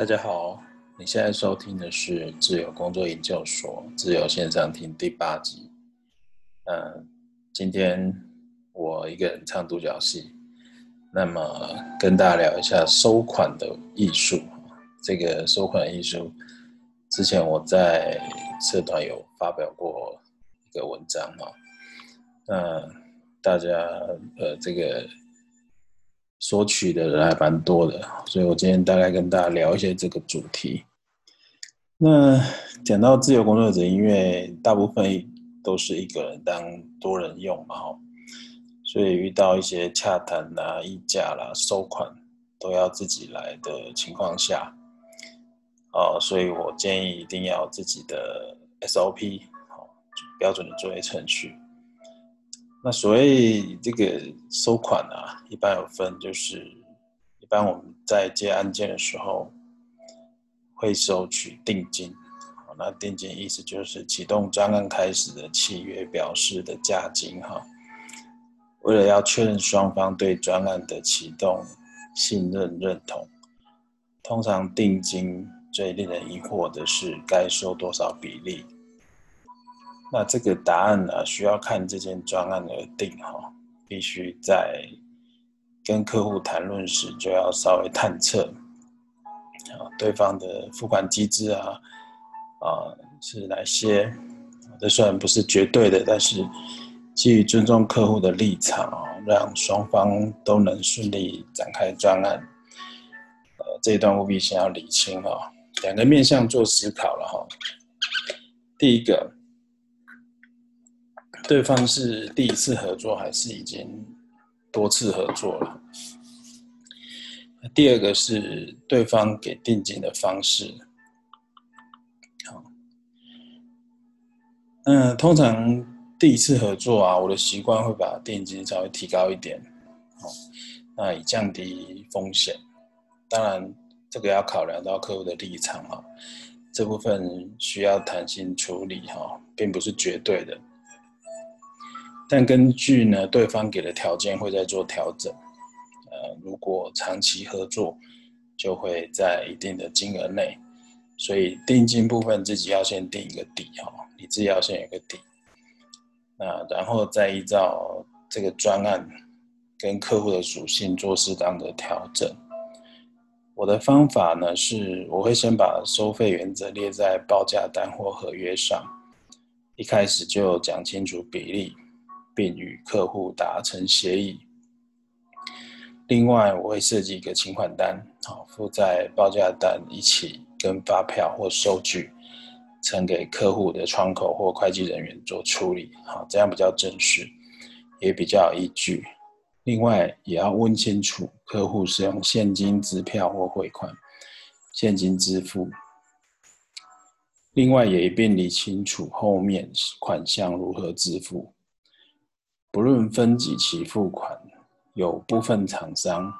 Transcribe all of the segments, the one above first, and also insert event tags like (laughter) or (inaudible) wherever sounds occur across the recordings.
大家好，你现在收听的是自由工作研究所自由线上听第八集。嗯，今天我一个人唱独角戏，那么跟大家聊一下收款的艺术。这个收款艺术，之前我在社团有发表过一个文章哈，那大家呃这个。索取的人还蛮多的，所以我今天大概跟大家聊一些这个主题。那讲到自由工作者，因为大部分都是一个人当多人用嘛，哈，所以遇到一些洽谈啦、议价啦、收款都要自己来的情况下，哦，所以我建议一定要自己的 SOP，好，标准的作业程序。那所谓这个收款啊，一般有分，就是一般我们在接案件的时候会收取定金，那定金意思就是启动专案开始的契约表示的价金哈。为了要确认双方对专案的启动信任认同，通常定金最令人疑惑的是该收多少比例。那这个答案呢，需要看这件专案而定哈，必须在跟客户谈论时就要稍微探测啊对方的付款机制啊啊是哪些？这虽然不是绝对的，但是基于尊重客户的立场啊，让双方都能顺利展开专案，呃，这一段务必先要理清啊，两个面向做思考了哈，第一个。对方是第一次合作还是已经多次合作了？第二个是对方给定金的方式。好，嗯，通常第一次合作啊，我的习惯会把定金稍微提高一点，好，那以降低风险。当然，这个要考量到客户的立场哈，这部分需要弹性处理哈，并不是绝对的。但根据呢，对方给的条件会在做调整。呃，如果长期合作，就会在一定的金额内，所以定金部分自己要先定一个底哈，你自己要先有个底。那然后再依照这个专案跟客户的属性做适当的调整。我的方法呢是，我会先把收费原则列在报价单或合约上，一开始就讲清楚比例。并与客户达成协议。另外，我会设计一个请款单，好附在报价单一起，跟发票或收据呈给客户的窗口或会计人员做处理，好，这样比较正式，也比较有依据。另外，也要问清楚客户是用现金支票或汇款，现金支付。另外，也一并理清楚后面款项如何支付。不论分几期付款，有部分厂商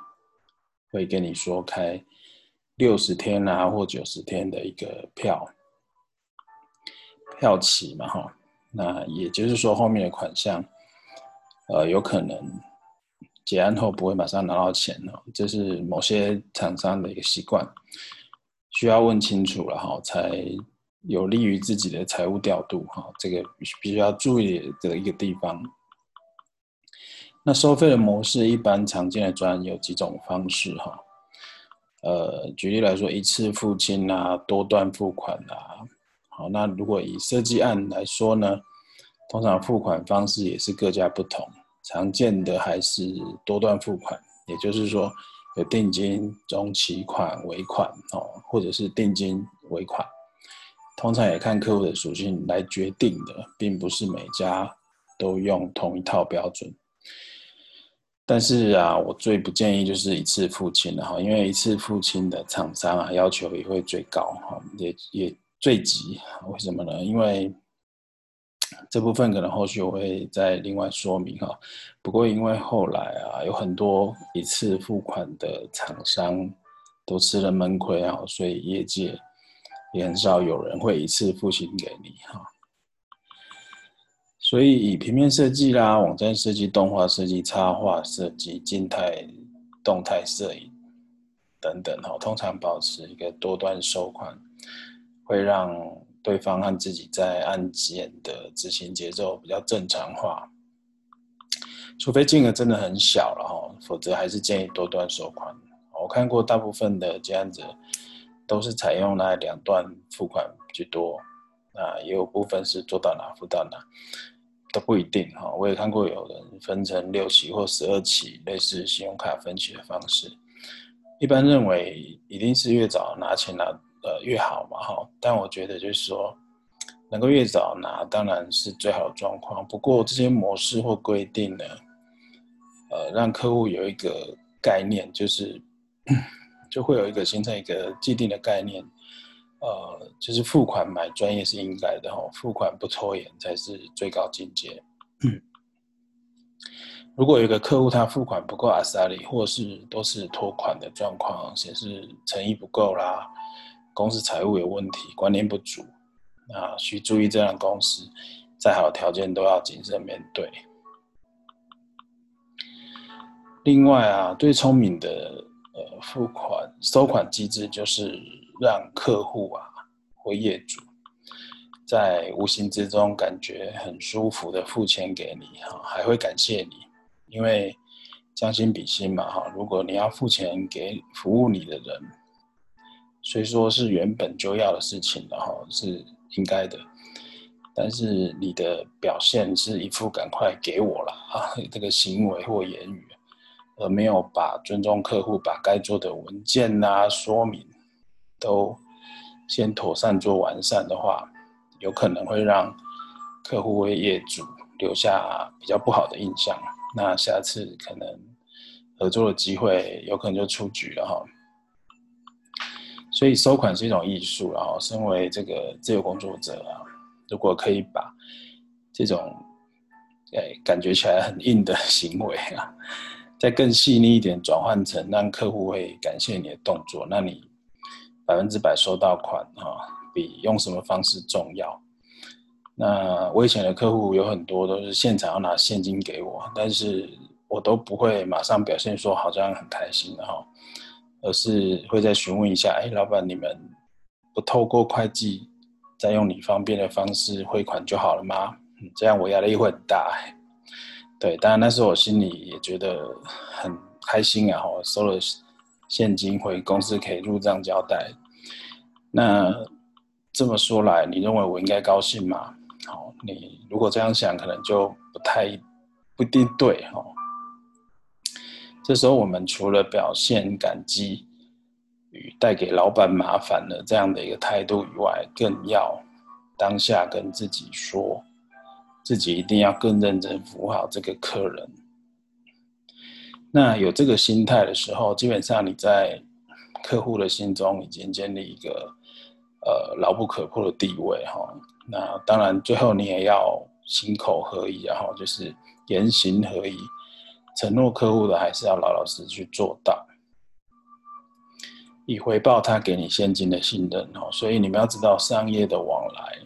会跟你说开六十天啊或九十天的一个票票期嘛，哈，那也就是说后面的款项，呃，有可能结案后不会马上拿到钱哦，这是某些厂商的一个习惯，需要问清楚了哈，才有利于自己的财务调度哈，这个必须要注意的一个地方。那收费的模式，一般常见的专有几种方式哈。呃，举例来说，一次付清啊，多段付款啊。好，那如果以设计案来说呢，通常付款方式也是各家不同，常见的还是多段付款，也就是说有定金、中期款、尾款哦，或者是定金、尾款，通常也看客户的属性来决定的，并不是每家都用同一套标准。但是啊，我最不建议就是一次付清的哈，因为一次付清的厂商啊，要求也会最高哈，也也最急。为什么呢？因为这部分可能后续我会再另外说明哈。不过因为后来啊，有很多一次付款的厂商都吃了闷亏啊，所以业界也很少有人会一次付清给你哈。所以，以平面设计啦、网站设计、动画设计、插画设计、静态、动态摄影，等等哈，通常保持一个多端收款，会让对方和自己在案件的执行节奏比较正常化。除非金额真的很小了哈，否则还是建议多端收款。我看过大部分的这样子，都是采用那两段付款居多，啊，也有部分是做到哪付到哪，都不一定哈。我也看过有人分成六期或十二期，类似信用卡分期的方式。一般认为一定是越早拿钱拿呃越好嘛哈，但我觉得就是说，能够越早拿当然是最好的状况。不过这些模式或规定呢，呃，让客户有一个概念，就是 (clears throat) 就会有一个形成一个既定的概念，呃，就是付款买专业是应该的哈，付款不拖延才是最高境界。如果有一个客户他付款不够阿萨里，或是都是拖款的状况，显示诚意不够啦，公司财务有问题，观念不足，那需注意这样公司，再好的条件都要谨慎面对。另外啊，最聪明的呃付款收款机制就是让客户啊或业主在无形之中感觉很舒服的付钱给你哈，还会感谢你。因为将心比心嘛，哈，如果你要付钱给服务你的人，虽说是原本就要的事情，然后是应该的，但是你的表现是一副赶快给我了啊，这个行为或言语，而没有把尊重客户、把该做的文件啊、说明都先妥善做完善的话，有可能会让客户为业主留下比较不好的印象。那下次可能合作的机会有可能就出局了哈，所以收款是一种艺术，然后身为这个自由工作者啊，如果可以把这种哎感觉起来很硬的行为啊，再更细腻一点转换成让客户会感谢你的动作，那你百分之百收到款哈，比用什么方式重要。那我以前的客户有很多都是现场要拿现金给我，但是我都不会马上表现说好像很开心的哈，而是会再询问一下，哎，老板你们不透过会计，再用你方便的方式汇款就好了吗？这样我压力会很大。对，当然那时候我心里也觉得很开心啊，我，收了现金回公司可以入账交代。那这么说来，你认为我应该高兴吗？好，你如果这样想，可能就不太不一定对哦。这时候，我们除了表现感激与带给老板麻烦的这样的一个态度以外，更要当下跟自己说，自己一定要更认真服务好这个客人。那有这个心态的时候，基本上你在客户的心中已经建立一个呃牢不可破的地位哈。那当然，最后你也要心口合一，然后就是言行合一，承诺客户的还是要老老实实去做到，以回报他给你现金的信任哦。所以你们要知道，商业的往来，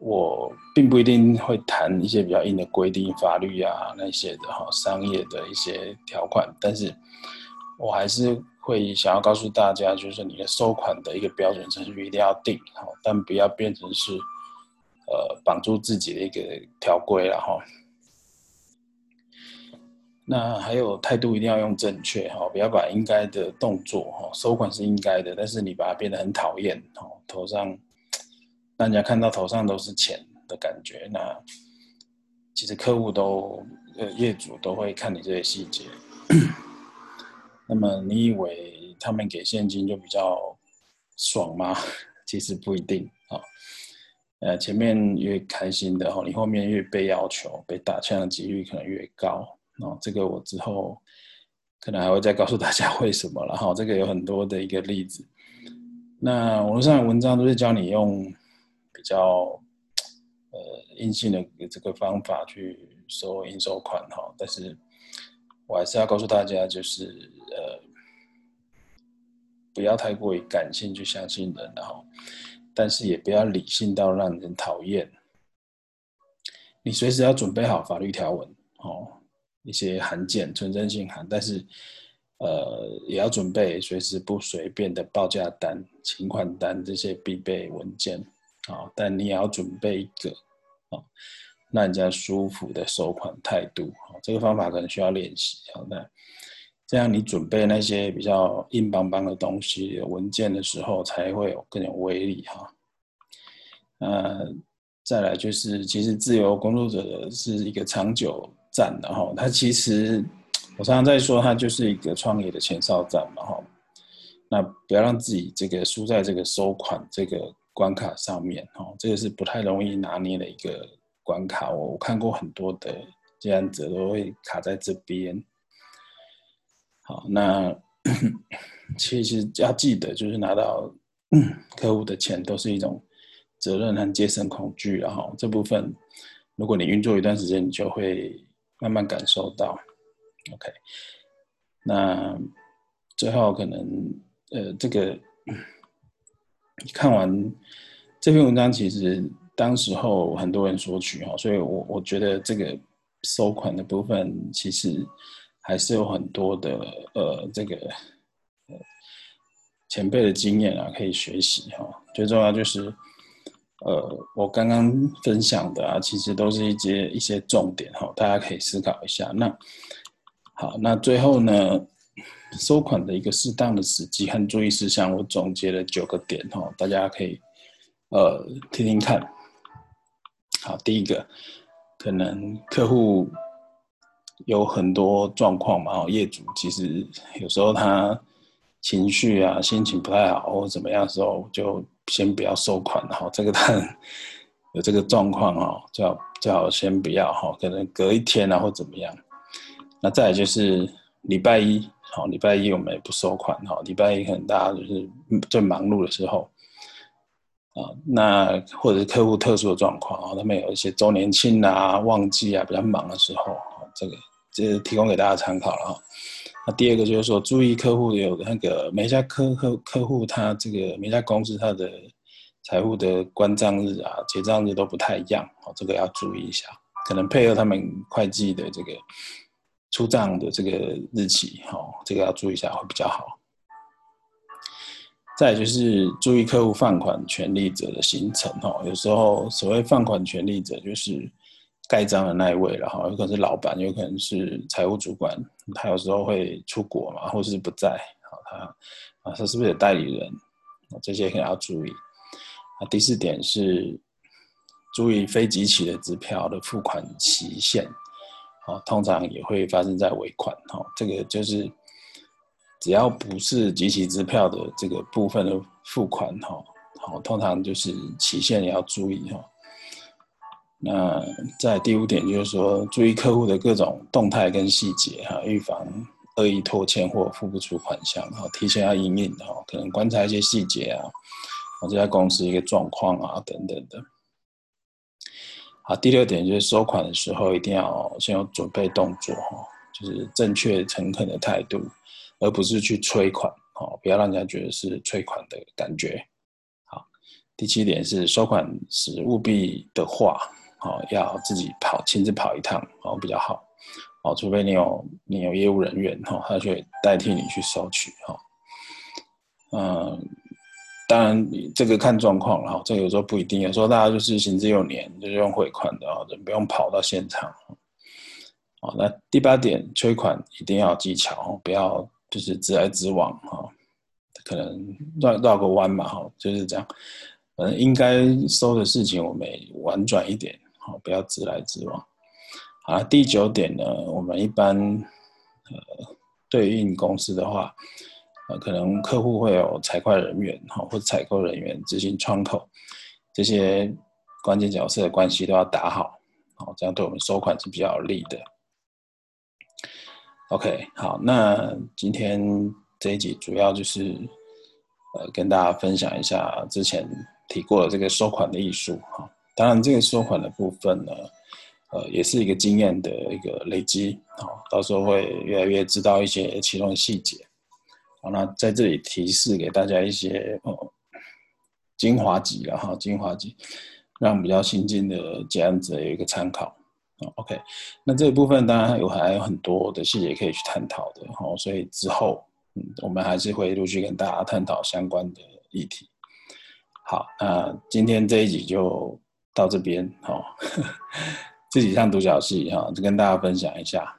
我并不一定会谈一些比较硬的规定、法律啊那些的哈，商业的一些条款，但是我还是。会想要告诉大家，就是你的收款的一个标准程序一定要定好，但不要变成是呃绑住自己的一个条规了哈。那还有态度一定要用正确哈，不要把应该的动作哈，收款是应该的，但是你把它变得很讨厌哦，头上让人家看到头上都是钱的感觉，那其实客户都呃业主都会看你这些细节。那么你以为他们给现金就比较爽吗？(laughs) 其实不一定啊。呃，前面越开心的哈，你后面越被要求、被打枪的几率可能越高。哦，这个我之后可能还会再告诉大家为什么了哈。这个有很多的一个例子。那网络上的文章都是教你用比较呃硬性的这个方法去收应收款哈，但是。我还是要告诉大家，就是呃，不要太过于感性去相信人，然后，但是也不要理性到让人讨厌。你随时要准备好法律条文哦，一些函件、存真信函，但是呃，也要准备随时不随便的报价单、请款单这些必备文件，啊，但你也要准备一个啊，让人家舒服的收款态度，啊，这个方法可能需要练习，好的，这样你准备那些比较硬邦邦的东西文件的时候，才会有更有威力，哈，呃，再来就是，其实自由工作者是一个长久战的，哈，它其实。我常常在说，它就是一个创业的前哨战嘛，哈。那不要让自己这个输在这个收款这个关卡上面，哦，这个是不太容易拿捏的一个关卡。我我看过很多的这样子都会卡在这边。好，那 (clears throat) 其实要记得，就是拿到 (clears throat) 客户的钱都是一种责任和节省恐惧，然后这部分，如果你运作一段时间，你就会慢慢感受到。OK，那最后可能呃，这个看完这篇文章，其实当时候很多人索取哈，所以我我觉得这个收款的部分其实还是有很多的呃，这个呃前辈的经验啊可以学习哈。最重要就是呃，我刚刚分享的啊，其实都是一些一些重点哈，大家可以思考一下那。好，那最后呢，收款的一个适当的时机和注意事项，我总结了九个点哈，大家可以呃听听看。好，第一个，可能客户有很多状况嘛，哦，业主其实有时候他情绪啊、心情不太好或怎么样时候，就先不要收款哈。这个他有这个状况哦，最好最好先不要哈，可能隔一天啊或怎么样。那再就是礼拜一，好，礼拜一我们也不收款，哈，礼拜一可能大家就是最忙碌的时候，啊，那或者是客户特殊的状况，啊，他们有一些周年庆啊、旺季啊比较忙的时候，这个这提供给大家参考了哈。那第二个就是说，注意客户有那个每家客客客户他这个每家公司他的财务的关账日啊、结账日都不太一样，哦，这个要注意一下，可能配合他们会计的这个。出账的这个日期，哈，这个要注意一下会比较好。再就是注意客户放款权利者的形成，哈，有时候所谓放款权利者就是盖章的那一位了，哈，有可能是老板，有可能是财务主管，他有时候会出国嘛，或是不在，好，他啊，他是不是有代理人？这些可能要注意。啊，第四点是注意非集齐的支票的付款期限。哦，通常也会发生在尾款，哈，这个就是只要不是集齐支票的这个部分的付款，哈，好，通常就是期限也要注意，哈。那在第五点就是说，注意客户的各种动态跟细节，哈，预防恶意拖欠或付不出款项，哈，提前要应应，哈，可能观察一些细节啊，这家公司一个状况啊，等等的。啊，第六点就是收款的时候一定要先有准备动作哈，就是正确诚恳的态度，而不是去催款哦，不要让人家觉得是催款的感觉。好，第七点是收款时务必的话，哦，要自己跑亲自跑一趟哦比较好哦，除非你有你有业务人员哈，他会代替你去收取哈，嗯。当然，这个看状况哈，这有时候不一定。有时候大家就是行之有年，就是用汇款的啊，就不用跑到现场。那第八点，催款一定要技巧，不要就是直来直往哈，可能绕绕个弯嘛哈，就是这样。嗯，应该收的事情我们婉转一点，好，不要直来直往。好，第九点呢，我们一般呃对应公司的话。呃，可能客户会有财会人员哈，或者采购人员、执行窗口这些关键角色的关系都要打好，好，这样对我们收款是比较有利的。OK，好，那今天这一集主要就是呃跟大家分享一下之前提过的这个收款的艺术哈。当然，这个收款的部分呢，呃，也是一个经验的一个累积，好，到时候会越来越知道一些其中的细节。好，那在这里提示给大家一些哦精华级了哈，精华级，让比较新进的结案者有一个参考。OK，那这一部分当然有还有很多的细节可以去探讨的，好，所以之后嗯，我们还是会陆续跟大家探讨相关的议题。好，那今天这一集就到这边，好，(laughs) 自己唱独角戏哈，就跟大家分享一下。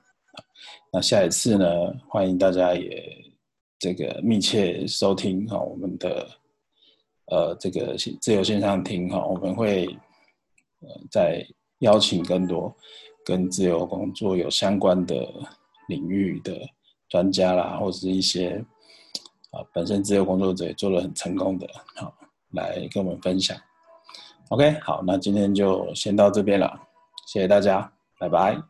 那下一次呢，欢迎大家也这个密切收听哈，我们的呃这个自由线上听哈，我们会呃在。邀请更多跟自由工作有相关的领域的专家啦，或者是一些啊本身自由工作者也做得很成功的，好来跟我们分享。OK，好，那今天就先到这边了，谢谢大家，拜拜。